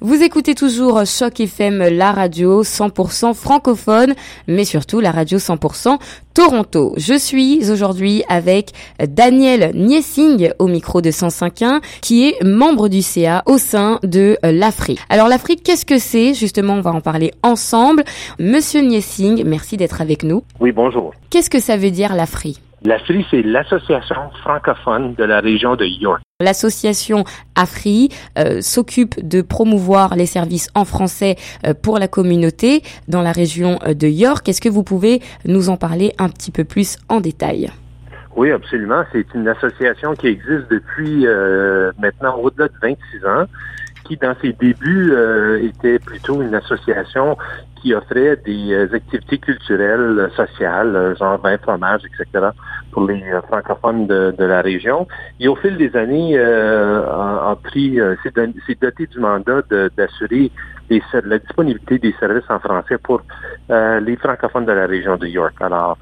Vous écoutez toujours Choc FM, la radio 100% francophone, mais surtout la radio 100% Toronto. Je suis aujourd'hui avec Daniel Niessing au micro de 105.1 qui est membre du CA au sein de l'Afrique. Alors l'Afrique, qu'est-ce que c'est? Justement, on va en parler ensemble. Monsieur Niessing, merci d'être avec nous. Oui, bonjour. Qu'est-ce que ça veut dire l'Afrique? L'AFRI, c'est l'Association francophone de la région de York. L'association AFRI euh, s'occupe de promouvoir les services en français euh, pour la communauté dans la région euh, de York. Est-ce que vous pouvez nous en parler un petit peu plus en détail? Oui, absolument. C'est une association qui existe depuis maintenant au-delà de 26 ans qui, dans ses débuts, était plutôt une association qui offrait des euh, activités culturelles, euh, sociales, euh, genre vin, fromage, etc., pour les francophones de, la région. Et au fil des années, a, pris, s'est doté du mandat d'assurer la disponibilité des services en français pour les francophones de la région de York. Alors,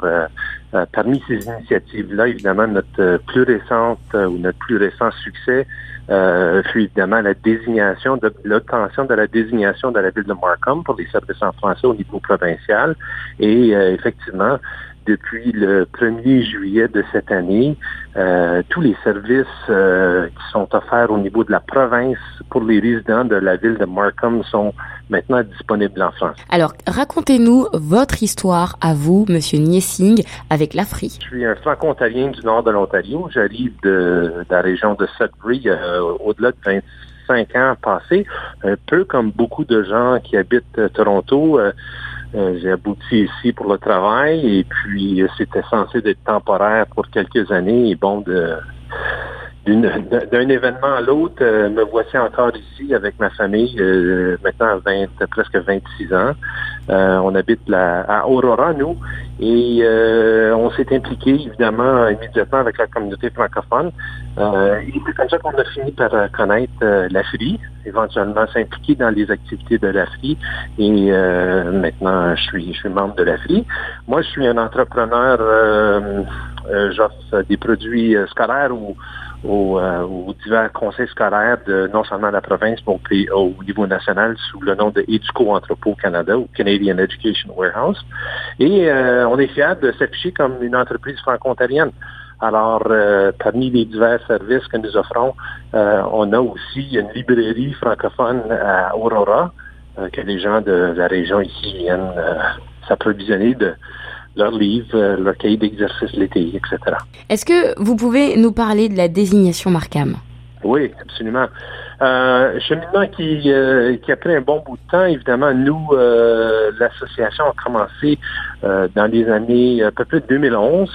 parmi ces initiatives-là, évidemment, notre plus récente ou notre plus récent succès euh, fut évidemment la désignation, de l'obtention de la désignation de la ville de Markham pour les services en français au niveau provincial. Et euh, effectivement, depuis le 1er juillet de cette année, euh, tous les services euh, qui sont offerts au niveau de la province pour les résidents de la ville de Markham sont maintenant disponibles en France. Alors, racontez-nous votre histoire à vous, Monsieur Niessing, avec l'Afrique. Je suis un franco-ontarien du nord de l'Ontario. J'arrive de, la région de Sudbury euh, au-delà de 25 ans passés, un peu comme beaucoup de gens qui habitent Toronto. Euh, j'ai abouti ici pour le travail et puis euh, c'était censé être temporaire pour quelques années et bon d'un événement à l'autre, euh, me voici encore ici avec ma famille, maintenant à 20, presque 26 ans. on habite à Aurora, nous, et on s'est impliqué évidemment immédiatement avec la communauté francophone. et c'est comme ça qu'on a fini par connaître l'Afrique éventuellement s'impliquer dans les activités de l'AFRI et euh, maintenant je suis je suis membre de l'AFRI. Moi je suis un entrepreneur, euh, euh, j'offre des produits scolaires ou aux, divers conseils scolaires de non seulement la province, mais au, niveau national sous le nom de Educo Entrepôt Canada ou Canadian Education Warehouse. Et on est fiers de s'afficher comme une entreprise franco-ontarienne. Alors, euh, parmi les divers services que nous offrons, euh, on a aussi une librairie francophone à Aurora, euh, que les gens de la région ici viennent s'approvisionner de leurs livres, leur cahier d'exercice l'été, etc. Est-ce que vous pouvez nous parler de la désignation Markham? Oui, absolument. Euh, cheminement qui, euh, qui a pris un bon bout de temps. Évidemment, nous, euh, l'association a commencé euh, dans les années à peu près 2011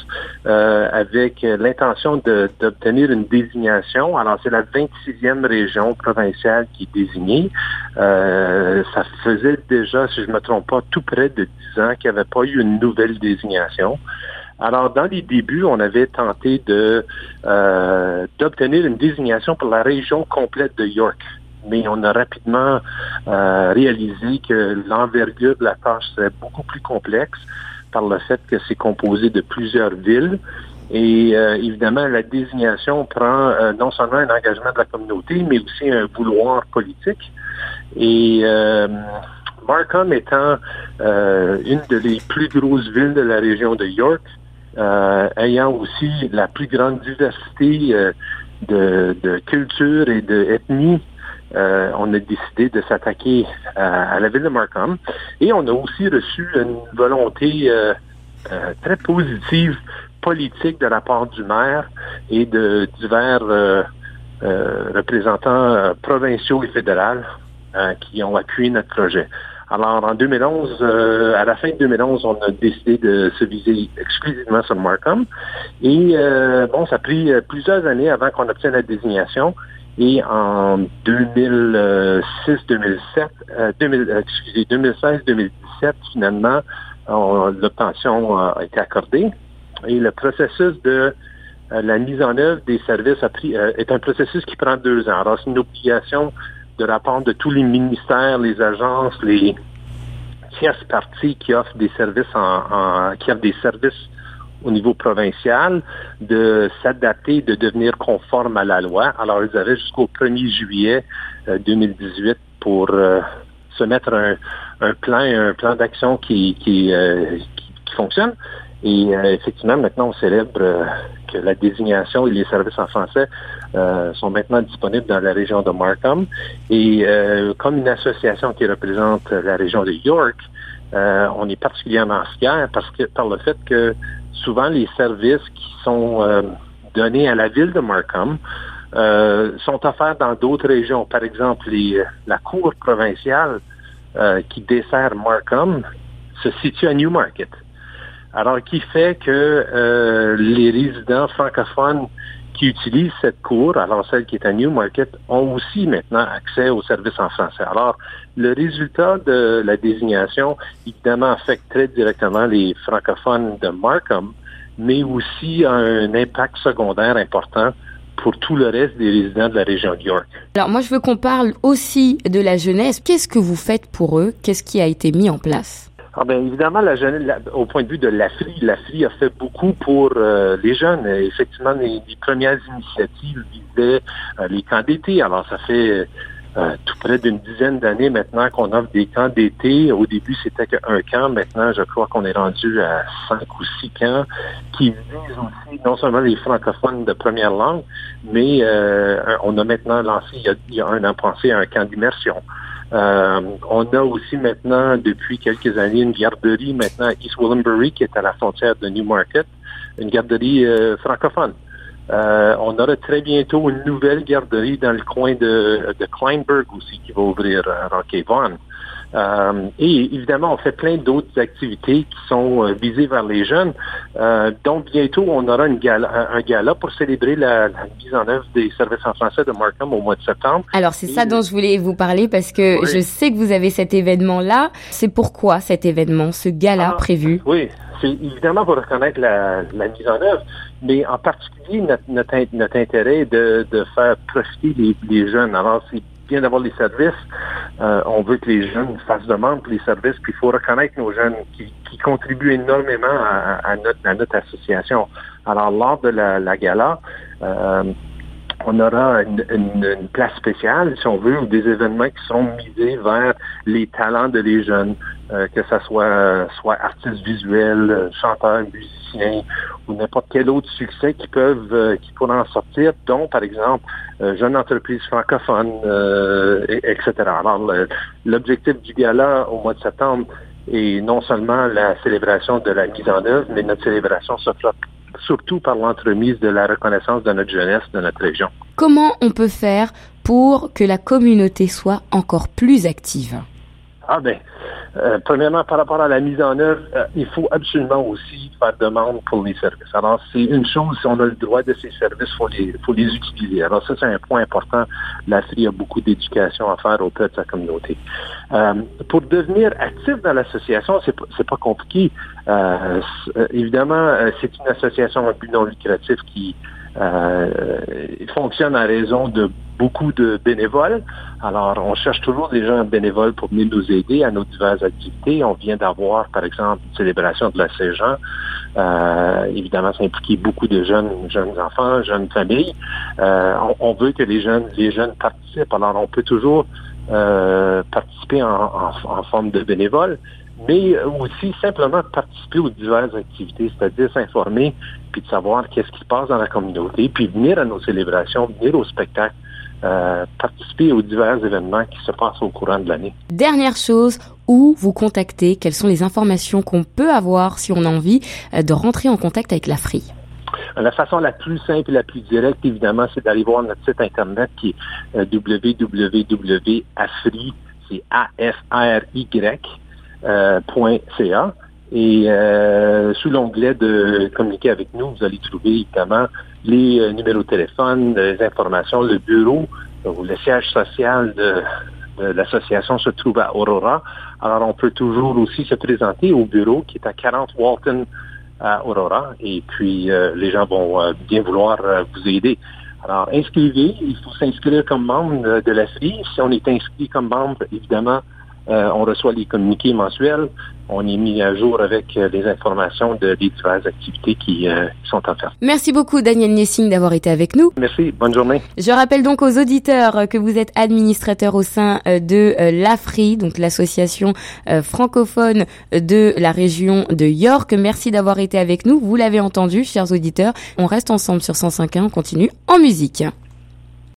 avec l'intention d'obtenir une désignation. Alors, c'est la 26e région provinciale qui est désignée. ça faisait déjà, si je ne me trompe pas, tout près de 10 ans qu'il n'y avait pas eu une nouvelle désignation. Alors, dans les débuts, on avait tenté de euh, d'obtenir une désignation pour la région complète de York. Mais on a rapidement euh, réalisé que l'envergure de la tâche serait beaucoup plus complexe par le fait que c'est composé de plusieurs villes. Et euh, évidemment, la désignation prend non seulement un engagement de la communauté, mais aussi un vouloir politique. Et Markham étant une de les plus grosses villes de la région de York, euh, ayant aussi la plus grande diversité euh, de, de culture et d'ethnie, euh, on a décidé de s'attaquer à, la ville de Markham. Et on a aussi reçu une volonté très positive politique de la part du maire et de divers représentants provinciaux et fédéraux qui ont appuyé notre projet. Alors, en 2011, euh, à la fin de 2011, on a décidé de se viser exclusivement sur Markham. Et euh, bon, ça a pris euh, plusieurs années avant qu'on obtienne la désignation. Et en 2006-2007, excusez, 2016-2017, finalement, l'obtention a été accordée. Et le processus de la mise en œuvre des services a pris, est un processus qui prend deux ans. Alors, c'est une obligation de la de tous les ministères, les agences, les tierces parties qui offrent des services en, qui offrent des services au niveau provincial de s'adapter, de devenir conforme à la loi. Alors, ils avaient jusqu'au 1er juillet 2018 euh, pour se mettre un, un plan, un plan d'action qui, qui, qui, fonctionne. Et effectivement, maintenant, on célèbre que la désignation et les services en français sont maintenant disponibles dans la région de Markham. Et comme une association qui représente la région de York, on est particulièrement fiers parce que par le fait que souvent les services qui sont euh, donnés à la ville de Markham euh, sont offerts dans d'autres régions. Par exemple, la cour provinciale euh, qui dessert Markham se situe à Newmarket. Alors, qui fait que les résidents francophones qui utilisent cette cour, alors celle qui est à Newmarket, ont aussi maintenant accès aux services en français. Alors, le résultat de la désignation, évidemment, affecte très directement les francophones de Markham, mais aussi a un impact secondaire important pour tout le reste des résidents de la région de York. Alors moi, je veux qu'on parle aussi de la jeunesse. Qu'est-ce que vous faites pour eux? Qu'est-ce qui a été mis en place? Ah ben évidemment, la jeunesse, au point de vue de l'AFRI, l'AFRI a fait beaucoup pour euh, les jeunes. Effectivement, les, premières initiatives visaient euh, les camps d'été. Alors, ça fait euh, tout près d'une dizaine d'années maintenant qu'on offre des camps d'été. Au début, c'était qu'un camp. Maintenant, je crois qu'on est rendu à cinq ou six camps qui visent aussi non seulement les francophones de première langue, mais on a maintenant lancé, il y a, il y a un an pensé, un camp d'immersion. Euh, on a aussi maintenant, depuis quelques années, une garderie maintenant à East Willenbury, qui est à la frontière de Newmarket, une garderie euh, francophone. Euh, on aura très bientôt une nouvelle garderie dans le coin de, de Kleinberg aussi qui va ouvrir à Rocky Vaughan. Euh, et évidemment, on fait plein d'autres activités qui sont euh, visées vers les jeunes. Euh, donc, bientôt, on aura une gala, un, gala pour célébrer la, mise en œuvre des services en français de Markham au mois de septembre. Alors, c'est ça dont je voulais vous parler parce que je sais que vous avez cet événement-là. C'est pourquoi cet événement, ce gala ah, prévu? Oui, c'est évidemment pour reconnaître la, mise en œuvre, mais en particulier notre, notre, intérêt de, de faire profiter les, les jeunes. Alors, c'est d'avoir les services. Euh, on veut que les jeunes fassent demande pour les services, puis il faut reconnaître nos jeunes qui, contribuent énormément à, notre, association. Alors, lors de la, gala, euh, on aura une, place spéciale, si on veut, ou des événements qui seront misés vers les talents de les jeunes, euh, que ce soit, soit artistes visuels, chanteurs, musiciens, ou n'importe quel autre succès qui peuvent, euh, qui pourraient en sortir, dont, par exemple, euh, jeunes entreprises francophones, etc. Alors, l'objectif du gala au mois de septembre est non seulement la célébration de la mise en œuvre, mais notre célébration se fera surtout par l'entremise de la reconnaissance de notre jeunesse, de notre région. Comment on peut faire pour que la communauté soit encore plus active? Ah ben, euh, premièrement, par rapport à la mise en œuvre, euh, il faut absolument aussi faire demande pour les services. Alors, c'est une chose, si on a le droit de ces services, il faut les, faut les utiliser. Alors, ça, c'est un point important. La a beaucoup d'éducation à faire auprès de sa communauté. Euh, pour devenir actif dans l'association, c'est pas, pas compliqué. évidemment, c'est une association à but non lucratif qui fonctionne à raison de beaucoup de bénévoles. Alors, on cherche toujours des gens bénévoles pour venir nous aider à nos diverses activités. On vient d'avoir, par exemple, une célébration de la Saint-Jean. Euh, évidemment, ça implique beaucoup de jeunes, jeunes enfants, jeunes familles. Euh, on, veut que les jeunes, les jeunes participent. Alors, on peut toujours euh, participer en, forme de bénévole, mais aussi simplement participer aux diverses activités, c'est-à-dire s'informer, puis de savoir qu'est-ce qui se passe dans la communauté, puis venir à nos célébrations, venir au spectacle, euh, participer aux divers événements qui se passent au courant de l'année. Dernière chose, où vous contacter? Quelles sont les informations qu'on peut avoir si on a envie euh, de rentrer en contact avec l'AFRI la façon la plus simple et la plus directe, évidemment, c'est d'aller voir notre site Internet qui est euh, www.afri, c'est A-F-R-Y.ca. Et euh, sous l'onglet de communiquer avec nous, vous allez trouver évidemment les euh, numéros de téléphone, les informations, le bureau ou le siège social de, l'association se trouve à Aurora. Alors on peut toujours aussi se présenter au bureau qui est à 40 Walton à Aurora et puis euh, les gens vont bien vouloir vous aider. Alors inscrivez, il faut s'inscrire comme membre de la Si on est inscrit comme membre, évidemment, on reçoit les communiqués mensuels. On est mis à jour avec les informations de, des diverses activités qui sont en fait. Merci beaucoup, Daniel Nessing, d'avoir été avec nous. Merci. Bonne journée. Je rappelle donc aux auditeurs que vous êtes administrateur au sein de l'AFRI, donc l'association francophone de la région de York. Merci d'avoir été avec nous. Vous l'avez entendu, chers auditeurs. On reste ensemble sur 105.1. On continue en musique.